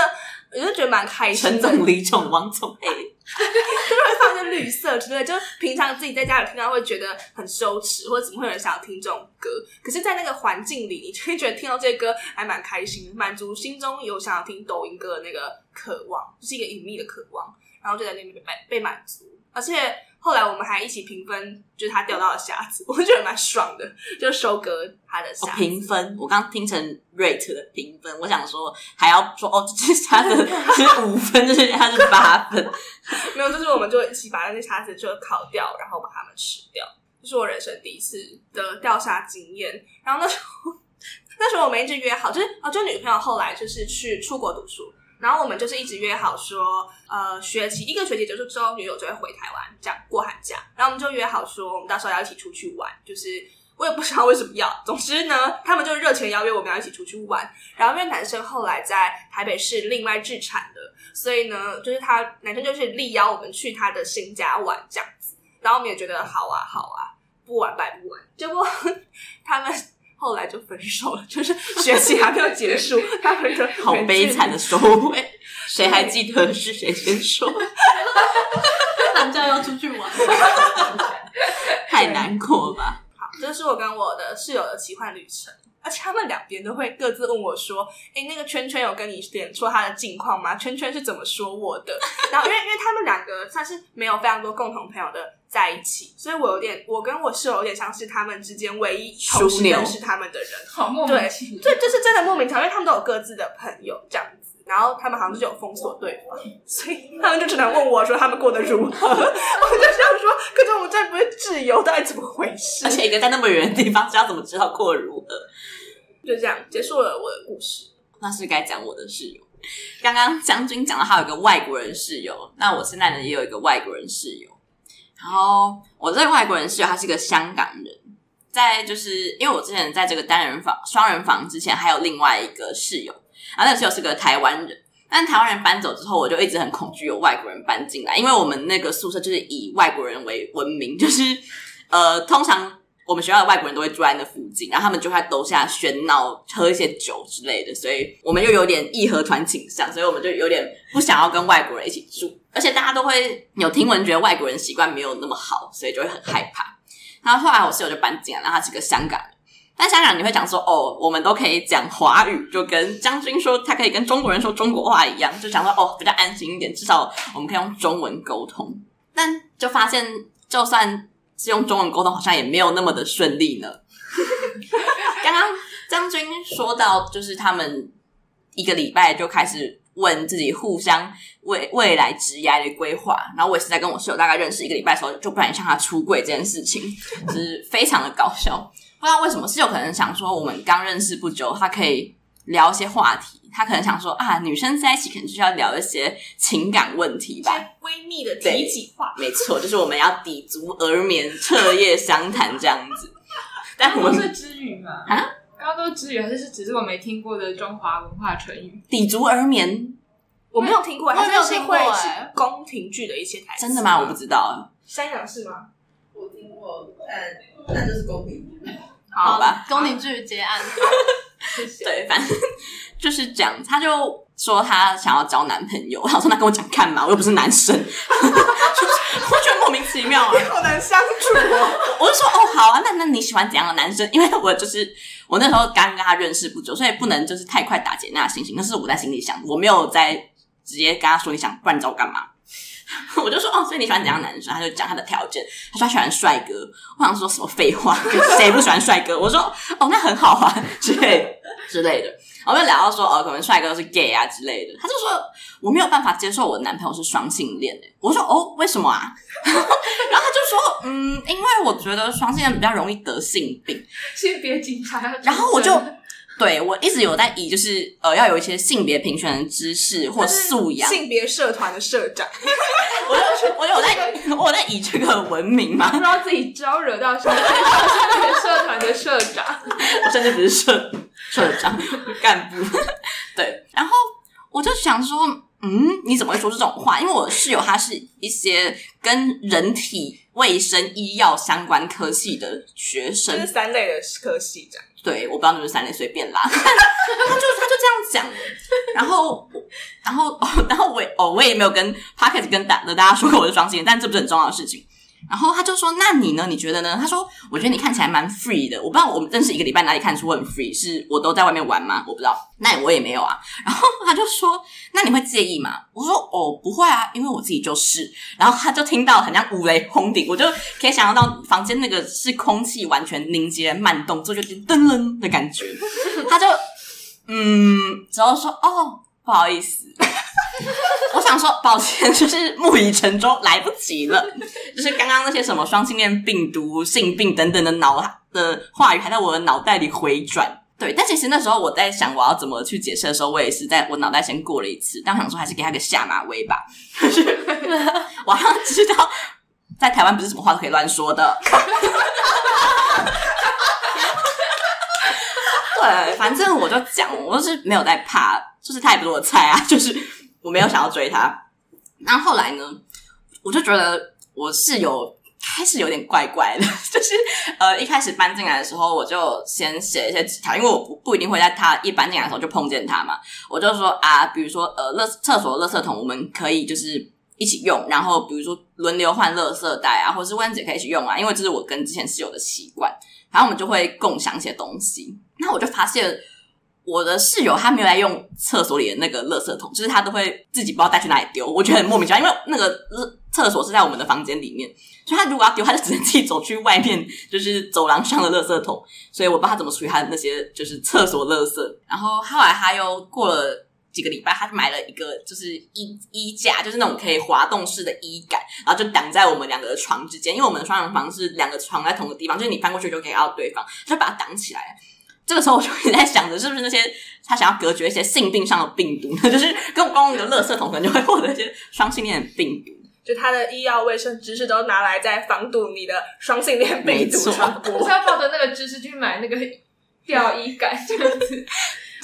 我就觉得蛮开心的，陈总、李总、王总，哎，就是会放一些绿色之类，就平常自己在家里听到会觉得很羞耻，或者怎么会有人想要听这种歌？可是，在那个环境里，你就会觉得听到这些歌还蛮开心的，满足心中有想要听抖音歌的那个渴望，就是一个隐秘的渴望，然后就在那边被被满足，而且。后来我们还一起评分，就是他钓到的虾子，我觉得蛮爽的，就收割他的虾子。评分，我刚听成 rate 的评分，我想说还要说哦，这虾子是五分，这是它是八分，没有，就是我们就一起把那些虾子就烤掉，然后把它们吃掉，这是我人生第一次的钓虾经验。然后那时候，那时候我们一直约好，就是哦，就女朋友后来就是去出国读书。然后我们就是一直约好说，呃，学期一个学期结束之后，女友就会回台湾，这样过寒假。然后我们就约好说，我们到时候要一起出去玩。就是我也不知道为什么要，总之呢，他们就热情邀约我们要一起出去玩。然后因为男生后来在台北市另外置产的，所以呢，就是他男生就是力邀我们去他的新家玩这样子。然后我们也觉得好啊，好啊，不玩白不玩。结果 他们。后来就分手了，就是学期还没有结束，他们就好悲惨的收尾。谁还记得是谁先说？寒假要出去玩，太难过了吧？好，这是我跟我的室友的奇幻旅程。而且他们两边都会各自问我说：“哎，那个圈圈有跟你点出他的近况吗？圈圈是怎么说我的？”然后因为因为他们两个算是没有非常多共同朋友的在一起，所以我有点我跟我室友有点像是他们之间唯一同时认识他们的人。好莫名其妙，对，对，就是真的莫名其妙，因为他们都有各自的朋友这样子，然后他们好像就有封锁对方，所以他们就只能问我说他们过得如何。我就想说，可是我们再不会自由，到底怎么回事？而且一个在那么远的地方，知道怎么知道过得如何？就这样结束了我的故事。那是该讲我的室友。刚刚将军讲了他有一个外国人室友，那我现在呢也有一个外国人室友。然后我这个外国人室友他是一个香港人，在就是因为我之前在这个单人房、双人房之前还有另外一个室友，然后那个室友是个台湾人。但台湾人搬走之后，我就一直很恐惧有外国人搬进来，因为我们那个宿舍就是以外国人为闻名，就是呃通常。我们学校的外国人都会住在那附近，然后他们就会在楼下喧闹、喝一些酒之类的，所以我们又有点义和团倾向，所以我们就有点不想要跟外国人一起住，而且大家都会有听闻觉得外国人习惯没有那么好，所以就会很害怕。然后后来我室友就搬进来，然后他是个香港人，但香港人你会讲说哦，我们都可以讲华语，就跟将军说他可以跟中国人说中国话一样，就讲说哦比较安心一点，至少我们可以用中文沟通。但就发现就算。是用中文沟通，好像也没有那么的顺利呢。刚刚将军说到，就是他们一个礼拜就开始问自己互相未未来职业的规划，然后我也是在跟我室友大概认识一个礼拜的时候，就不敢向他出柜这件事情，就是非常的搞笑。不知道为什么室友可能想说，我们刚认识不久，他可以聊一些话题。他可能想说啊，女生在一起可能就是要聊一些情感问题吧，闺蜜的体己话，没错，就是我们要抵足而眠，彻夜相谈这样子。但我们是知语吗？啊，刚刚都是支语，还是只是我没听过的中华文化成语？抵足而眠，我没有听过，还是没有听过，哎宫廷剧的一些台词，真的吗？我不知道，山羊是吗？我听过，但但就是宫廷剧，好吧，宫廷剧结案，谢谢。对，反正。就是这样，他就说他想要交男朋友。然后说，那跟我讲干嘛？我又不是男生，就是我觉得莫名其妙啊，好难相处哦。我就说哦，好啊，那那你喜欢怎样的男生？因为我就是我那时候刚跟他认识不久，所以不能就是太快打结那心情。那是我在心里想，我没有在直接跟他说你想不然你找我干嘛。我就说哦，所以你喜欢怎样的男生？他就讲他的条件，他说他喜欢帅哥。我想说什么废话，谁不喜欢帅哥？我说哦，那很好啊，之类之类的。我们聊到说哦，可能帅哥是 gay 啊之类的。他就说我没有办法接受我的男朋友是双性恋诶。我说哦，为什么啊？然后他就说嗯，因为我觉得双性恋比较容易得性病，性别警察。然后我就。对，我一直有在以就是呃要有一些性别平权的知识或素养，性别社团的社长，我就我就有在我有在以这个文明嘛，不知道自己招惹到什么性别社团的社长，我甚至不是社社长干部，对，然后我就想说，嗯，你怎么会说这种话？因为我室友他是一些跟人体卫生医药相关科系的学生，是三类的科系这样。对，我不知道你们三类随便啦，他就他就这样讲，然后然后哦然后我哦我也没有跟 p o c k e t 跟大的大家说过我是双性恋，但这不是很重要的事情。然后他就说：“那你呢？你觉得呢？”他说：“我觉得你看起来蛮 free 的。我不知道我们认识一个礼拜哪里看出我很 free，是我都在外面玩吗？我不知道。那我也没有啊。”然后他就说：“那你会介意吗？”我说：“哦，不会啊，因为我自己就是。”然后他就听到很像五雷轰顶，我就可以想象到房间那个是空气完全凝结慢动作，就噔噔的感觉。他就嗯，之后说：“哦，不好意思。” 我想说，抱歉，就是木已成舟，来不及了。就是刚刚那些什么双性恋、病毒、性病等等的脑的话语，还在我的脑袋里回转。对，但其实那时候我在想我要怎么去解释的时候，我也是在我脑袋先过了一次。但我想说，还是给他个下马威吧。就 是我好像知道，在台湾不是什么话都可以乱说的。对，反正我就讲，我就是没有在怕，就是他也不是我菜啊，就是。我没有想要追他，然后后来呢，我就觉得我室友开始有点怪怪的，就是呃一开始搬进来的时候，我就先写一些纸条，因为我不不一定会在他一搬进来的时候就碰见他嘛，我就说啊，比如说呃，垃厕所的垃圾桶我们可以就是一起用，然后比如说轮流换垃圾袋啊，或者是卫生纸可以一起用啊，因为这是我跟之前室友的习惯，然后我们就会共享一些东西，那我就发现。我的室友他没有在用厕所里的那个垃圾桶，就是他都会自己不知道带去哪里丢，我觉得很莫名其妙。因为那个厕所是在我们的房间里面，所以他如果要丢，他就只能自己走去外面，就是走廊上的垃圾桶。所以我不知道他怎么处理他的那些就是厕所垃圾。然后后来他又过了几个礼拜，他就买了一个就是衣衣架，就是那种可以滑动式的衣杆，然后就挡在我们两个的床之间。因为我们的双人房是两个床在同个地方，就是你翻过去就可以看到对方，就把它挡起来。这个时候我就一直在想着，是不是那些他想要隔绝一些性病上的病毒呢？就是跟公共的垃圾桶可能就会获得一些双性恋的病毒。就他的医药卫生知识都拿来在防堵你的双性恋病毒传播。就是要抱着那个知识去买那个吊衣杆这样子。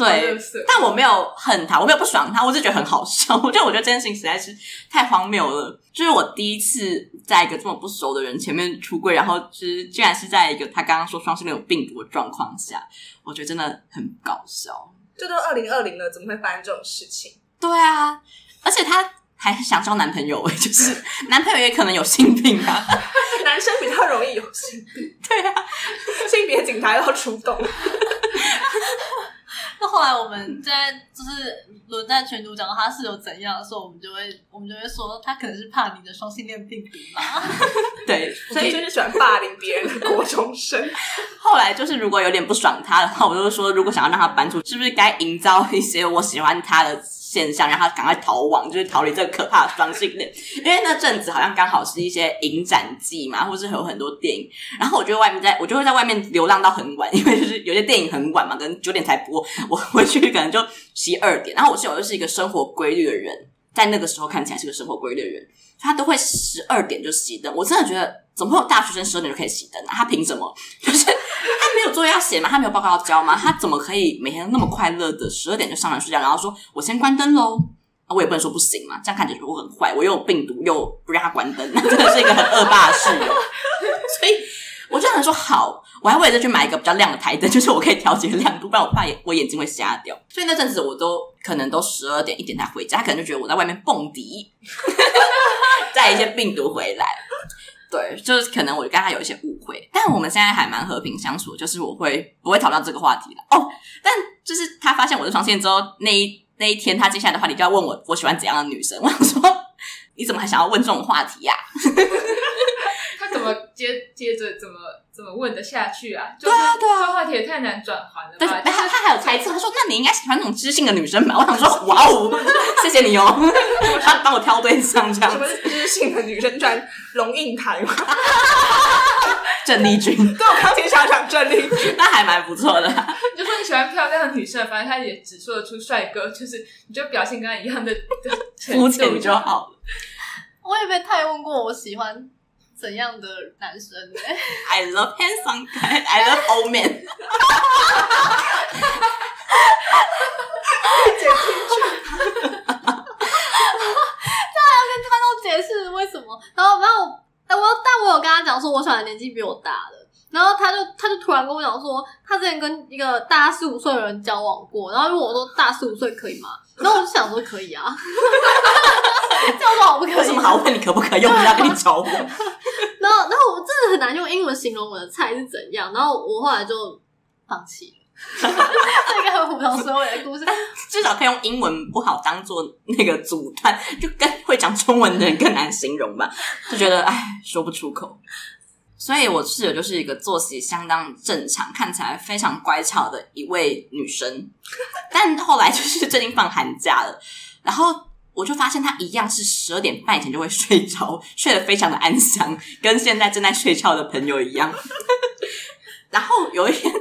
对，但我没有恨他，我没有不爽他，我就觉得很好笑。我觉得，我觉得这件事情实在是太荒谬了。就是我第一次在一个这么不熟的人前面出柜，然后就是居然是在一个他刚刚说双性恋有病毒的状况下，我觉得真的很搞笑。这都二零二零了，怎么会发生这种事情？对啊，而且他还想交男朋友，就是男朋友也可能有性病啊。男生比较容易有性病，对啊，性别警察要出动。那后来我们在就是轮在全组讲到他是有怎样的时候，我们就会我们就会说他可能是怕你的双性恋病毒吧。对，所以就是喜欢霸凌别人的国中生。后来就是如果有点不爽他的话，我就会说，如果想要让他搬出，是不是该营造一些我喜欢他的现象，让他赶快逃亡，就是逃离这个可怕的双性恋。因为那阵子好像刚好是一些影展季嘛，或是有很多电影。然后我就外面在，我就会在外面流浪到很晚，因为就是有些电影很晚嘛，可能九点才播。我回去可能就十一二点。然后我室友又是一个生活规律的人，在那个时候看起来是个生活规律的人，他都会十二点就熄灯。我真的觉得，怎么会有大学生十二点就可以熄灯啊？他凭什么？就是他没有作业要写吗？他没有报告要交吗？他怎么可以每天那么快乐的十二点就上床睡觉，然后说我先关灯喽？我也不能说不行嘛，这样看起来我很坏，我又有病毒又不让他关灯，那 真的是一个很恶霸的室友。所以我就想说好。我还为了再去买一个比较亮的台灯，就是我可以调节亮度，不然我怕眼我眼睛会瞎掉。所以那阵子我都可能都十二点一点才回家，他可能就觉得我在外面蹦迪，带一些病毒回来。对，就是可能我跟他有一些误会，但我们现在还蛮和平相处，就是我会不会讨论这个话题了哦。但就是他发现我是双线之后，那一那一天他接下来的话题就要问我我喜欢怎样的女生。我想说，你怎么还想要问这种话题呀、啊？接接着怎么怎么问得下去啊？对啊，对啊，这话题也太难转换了。对，然后他还有猜测，他说：“那你应该喜欢那种知性的女生吧？”我想说：“哇哦，谢谢你哦，他帮我挑对象这样。”什么是知性的女生？转龙应台吗？郑丽君，对，我刚才想讲郑丽君，那还蛮不错的。就说你喜欢漂亮的女生，反正他也只说得出帅哥，就是你就表现跟他一样的肤浅就好了。我也被太问过，我喜欢。怎样的男生呢？I love handsome guy. I love old man. 解清楚。他还要跟观众解释为什么？然后，然后，但我但我有跟他讲说，我喜欢年纪比我大的。然后他就他就突然跟我讲说，他之前跟一个大四五岁的人交往过。然后如果我说大四五岁可以吗？然后我就想说可以啊。这样说好不可以？有什么好问你可不可以？又不是要跟你交往。然后，然后我真的很难用英文形容我的菜是怎样。然后我后来就放弃了。这个很虎头蛇尾的故事，至少可以用英文不好当做那个阻断，就跟会讲中文的人更难形容吧。就觉得哎，说不出口。所以我室友就是一个作息相当正常、看起来非常乖巧的一位女生。但后来就是最近放寒假了，然后。我就发现他一样是十二点半以前就会睡着，睡得非常的安详，跟现在正在睡觉的朋友一样。然后有一天，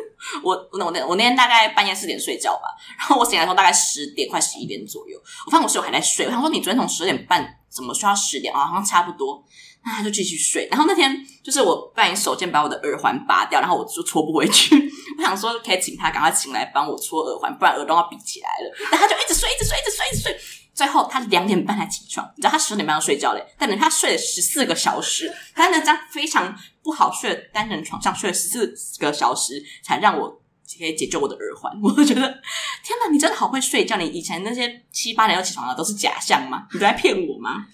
我我那我那我那天大概半夜四点睡觉吧，然后我醒来的时候大概十点快十一点左右，我发现我室友还在睡。我想说，你昨天从十二点半怎么睡到十点啊？好像差不多。那他就继续睡。然后那天就是我半夜手贱把我的耳环拔掉，然后我就戳不回去。我想说可以请他赶快请来帮我搓耳环，不然耳洞要闭起来了。然后他就一直睡，一直睡，一直睡，一直睡。最后他两点半才起床，你知道他十点半要睡觉嘞，但等他睡了十四个小时，他在那张非常不好睡的单人床上睡了十四个小时，才让我可以解救我的耳环。我觉得天哪，你真的好会睡觉！你以前那些七八点要起床的都是假象吗？你都在骗我吗？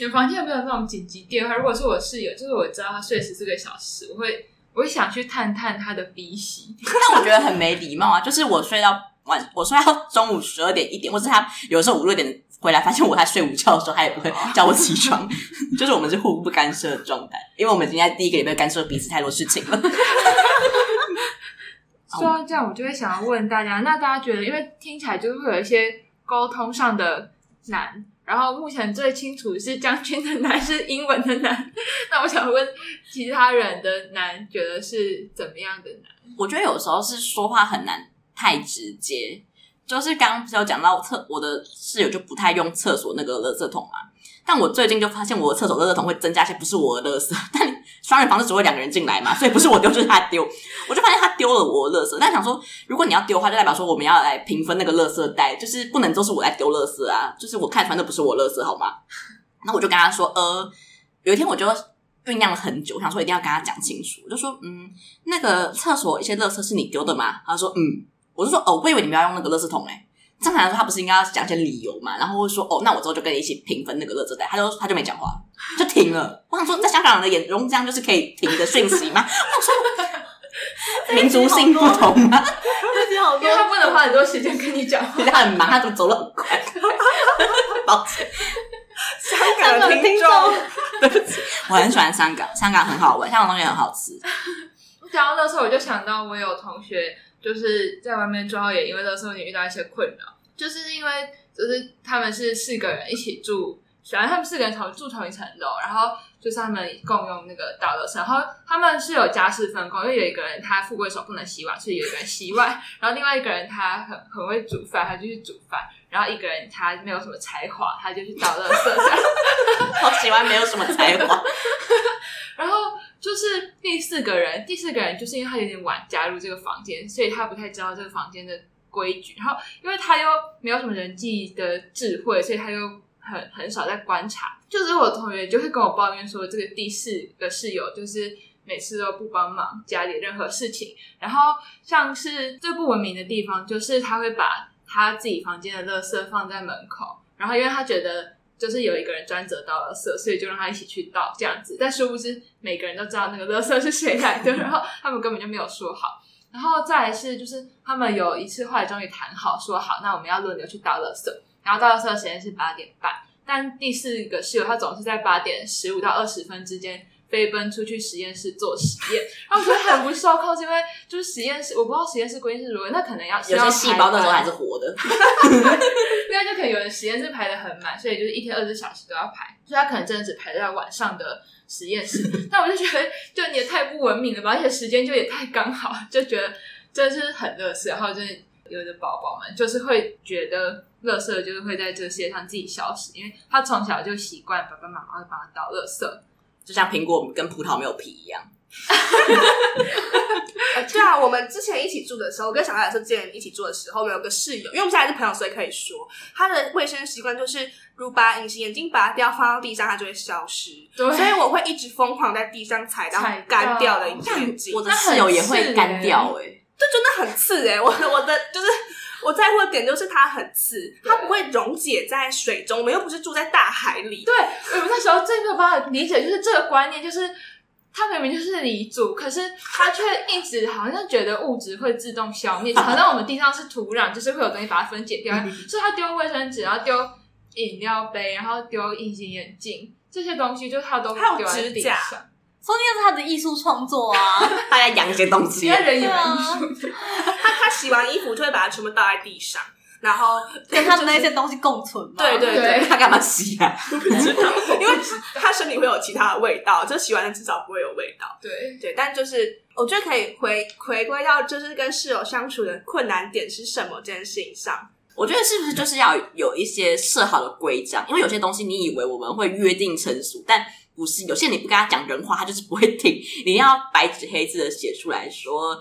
你房间有没有那种紧急电话？如果是我室友，就是我知道他睡十四个小时，我会我会想去探探他的鼻息。但我觉得很没礼貌啊！就是我睡到。晚我说要中午十二点一点，或是他有时候五六点回来，发现我在睡午觉的时候，他也不会叫我起床，就是我们是互不干涉的状态，因为我们今天第一个礼拜干涉彼此太多事情了。说到这样，我就会想要问大家，那大家觉得，因为听起来就是会有一些沟通上的难，然后目前最清楚是将军的难是英文的难，那我想问其他人的难，觉得是怎么样的难？我觉得有时候是说话很难。太直接，就是刚刚不是有讲到厕，我的室友就不太用厕所那个垃圾桶嘛。但我最近就发现，我的厕所垃圾桶会增加一些不是我的垃圾。但双人房是只会两个人进来嘛，所以不是我丢就是他丢。我就发现他丢了我的垃圾。但想说，如果你要丢的话，就代表说我们要来平分那个垃圾袋，就是不能都是我来丢垃圾啊。就是我看穿的不是我垃圾，好吗？那我就跟他说，呃，有一天我就酝酿了很久，我想说一定要跟他讲清楚。我就说，嗯，那个厕所一些垃圾是你丢的吗？他说，嗯。我就说哦，我以为你们要用那个垃圾桶哎。正常来说，他不是应该要讲一些理由嘛？然后会说哦，那我之后就跟你一起平分那个垃圾袋。他就他就没讲话，就停了。我想说，在香港人的眼中，这样就是可以停的讯息吗？我想说，民族性不同吗？因为他不能花很多时间跟你讲话，他很忙，他都走的很快。抱歉，香港的听众，对不起，我很喜欢香港，香港很好玩，香港东西很好吃。讲到那时候，我就想到我有同学。就是在外面之后，也因为那时候你遇到一些困扰，就是因为就是他们是四个人一起住，虽然他们四个人同住同一层楼，然后就是他们共用那个大楼层，然后他们是有家事分工，因为有一个人他富贵手不能洗碗，所以有一个人洗碗，然后另外一个人他很很会煮饭，他就去煮饭，然后一个人他没有什么才华，他就去倒垃圾。好喜欢没有什么才华，然后。就是第四个人，第四个人就是因为他有点晚加入这个房间，所以他不太知道这个房间的规矩。然后，因为他又没有什么人际的智慧，所以他又很很少在观察。就是我同学就会跟我抱怨说，这个第四个室友就是每次都不帮忙家里任何事情。然后，像是最不文明的地方，就是他会把他自己房间的垃圾放在门口，然后因为他觉得。就是有一个人专责倒垃圾，所以就让他一起去倒这样子。但殊不知每个人都知道那个垃圾是谁来的，然后他们根本就没有说好。然后再来是，就是他们有一次后来终于谈好，说好，那我们要轮流去倒垃圾。然后倒垃圾的时间是八点半，但第四个室友他总是在八点十五到二十分之间。飞奔出去实验室做实验，然后我觉得很不受控，是因为就是实验室，我不知道实验室规定是如何，那可能要有些细胞那时候还是活的，因为就可能有人实验室排的很满，所以就是一天二十四小时都要排，所以他可能真的只排在晚上的实验室。但我就觉得，就你也太不文明了吧，而且时间就也太刚好，就觉得真的是很垃圾。然后就是有的宝宝们就是会觉得垃圾就是会在这个世界上自己消失，因为他从小就习惯爸爸妈妈会帮他倒垃圾。就像苹果跟葡萄没有皮一样。对啊，我们之前一起住的时候，我跟小艾是之前一起住的时候，我们有个室友，因为我们现在是朋友，所以可以说他的卫生习惯就是，如把隐形眼镜拔掉放到地上，它就会消失。对，所以我会一直疯狂在地上踩到干掉的眼镜。我的室友也会干掉、欸，哎，这真的很刺哎、欸！我我的就是。我在乎的点就是它很刺，它不会溶解在水中。我们又不是住在大海里。对，我们那时候最没有办法理解，就是这个观念，就是它明明就是泥煮，可是它却一直好像觉得物质会自动消灭，好像我们地上是土壤，就是会有东西把它分解掉。所以它丢卫生纸，然后丢饮料杯，然后丢隐形眼镜这些东西，就它都丢在地上。说不定是他的艺术创作啊，他在养一些东西。人也蛮艺术的。他他洗完衣服就会把它全部倒在地上，然后 跟他们那些东西共存嘛。对对对，他干嘛洗啊？不知道，因为他身体会有其他的味道，就洗完了至少不会有味道。对对，但就是我觉得可以回回归到就是跟室友相处的困难点是什么这件事情上。我觉得是不是就是要有一些设好的规章？因为有些东西你以为我们会约定成熟，但。不是，有些你不跟他讲人话，他就是不会听。你要白纸黑字的写出来说，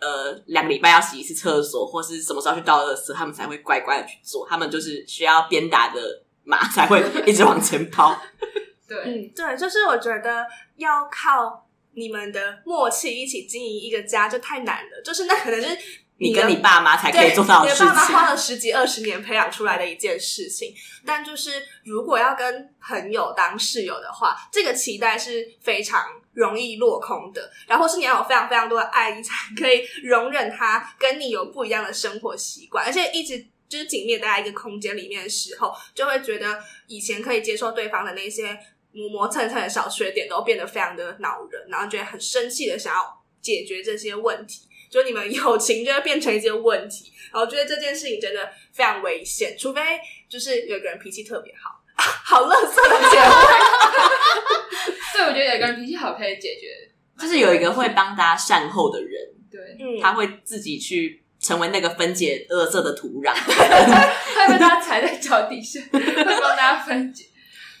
呃，两个礼拜要洗一次厕所，或是什么时候去倒垃圾，他们才会乖乖的去做。他们就是需要鞭打的马才会一直往前跑。对，嗯，对，就是我觉得要靠你们的默契一起经营一个家就太难了。就是那可能是。你跟你爸妈才可以做到的事情。你的爸妈花了十几二十年培养出来的一件事情，但就是如果要跟朋友当室友的话，这个期待是非常容易落空的。然后是你要有非常非常多的爱，你才可以容忍他跟你有不一样的生活习惯，而且一直就是紧密待在一个空间里面的时候，就会觉得以前可以接受对方的那些磨磨蹭蹭的小缺点，都变得非常的恼人，然后觉得很生气的想要解决这些问题。就你们友情就会变成一些问题，然后觉得这件事情真的非常危险，除非就是有个人脾气特别好，好乐色的结论。所以我觉得有个人脾气好可以解决，就是有一个会帮大家善后的人，对，嗯，他会自己去成为那个分解恶色的土壤，会被大家踩在脚底下，会帮大家分解。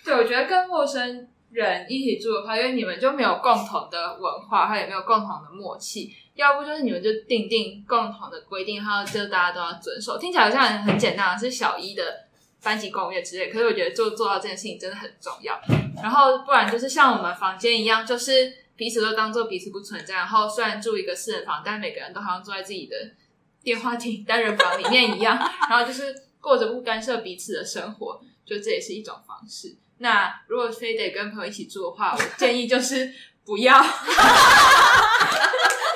对，我觉得跟陌生人一起住的话，因为你们就没有共同的文化，还有没有共同的默契。要不就是你们就定定共同的规定，然后就大家都要遵守。听起来好像很简单，是小一的班级公约之类。可是我觉得做做到这件事情真的很重要。然后不然就是像我们房间一样，就是彼此都当做彼此不存在。然后虽然住一个四人房，但每个人都好像坐在自己的电话亭单人房里面一样。然后就是过着不干涉彼此的生活，就这也是一种方式。那如果非得跟朋友一起住的话，我建议就是不要。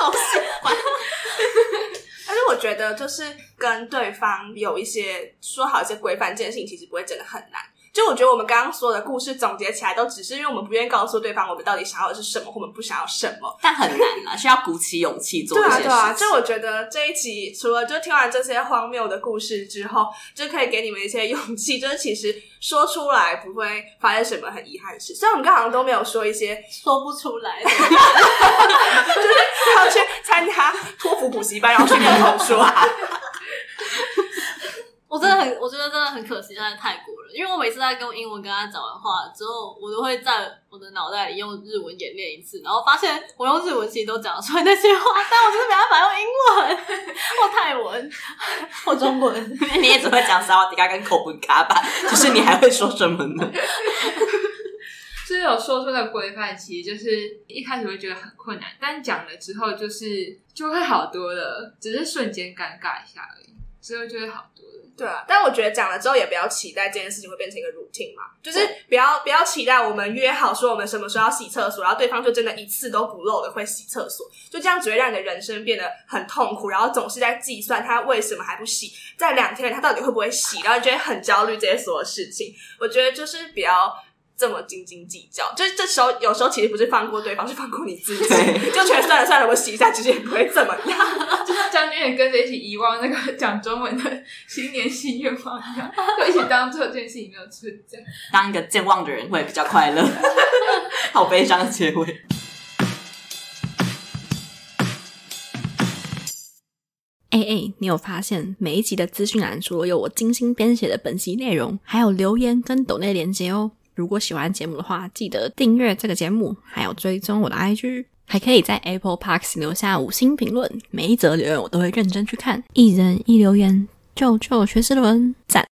好喜欢，但是我觉得就是跟对方有一些说好一些规范，这件事情其实不会真的很难。就我觉得我们刚刚说的故事总结起来，都只是因为我们不愿意告诉对方我们到底想要的是什么，或我们不想要什么。但很难啊，需要鼓起勇气做一些事情。对啊，对啊。就我觉得这一集除了就听完这些荒谬的故事之后，就可以给你们一些勇气，就是其实说出来不会发生什么很遗憾的事。虽然我们刚好像都没有说一些说不出来的，就是要去参加托福补习班，然后去念口说。我真的很，我觉得真的很可惜，在泰国人，因为我每次在跟英文跟他讲完话之后，我都会在我的脑袋里用日文演练一次，然后发现我用日文其实都讲出来那些话，但我就是没办法用英文或泰文或中文，你也只会讲萨瓦迪卡跟口本卡吧？就是你还会说什么呢？所以有说出的规范，其实就是一开始会觉得很困难，但讲了之后，就是就会好多了，只是瞬间尴尬一下而已，之后就会好多了。对啊，但我觉得讲了之后也不要期待这件事情会变成一个 routine 嘛，就是不要不要期待我们约好说我们什么时候要洗厕所，然后对方就真的一次都不漏的会洗厕所，就这样只会让你的人生变得很痛苦，然后总是在计算他为什么还不洗，在两天他到底会不会洗，然后你就会很焦虑这些所有事情。我觉得就是比较。这么斤斤计较，就这时候有时候其实不是放过对方，是放过你自己。就全算了算了，我洗一下，其实也不会怎么样。就像将军也跟着一起遗忘那个讲中文的新年新愿望一样，就一起当做这件事情没有存在。当一个健忘的人会比较快乐。好悲伤的结尾。哎哎，你有发现每一集的资讯栏除了有我精心编写的本集内容，还有留言跟抖内连接哦。如果喜欢节目的话，记得订阅这个节目，还有追踪我的 IG，还可以在 Apple Parks 留下五星评论，每一则留言我都会认真去看，一人一留言，救救学之伦，赞。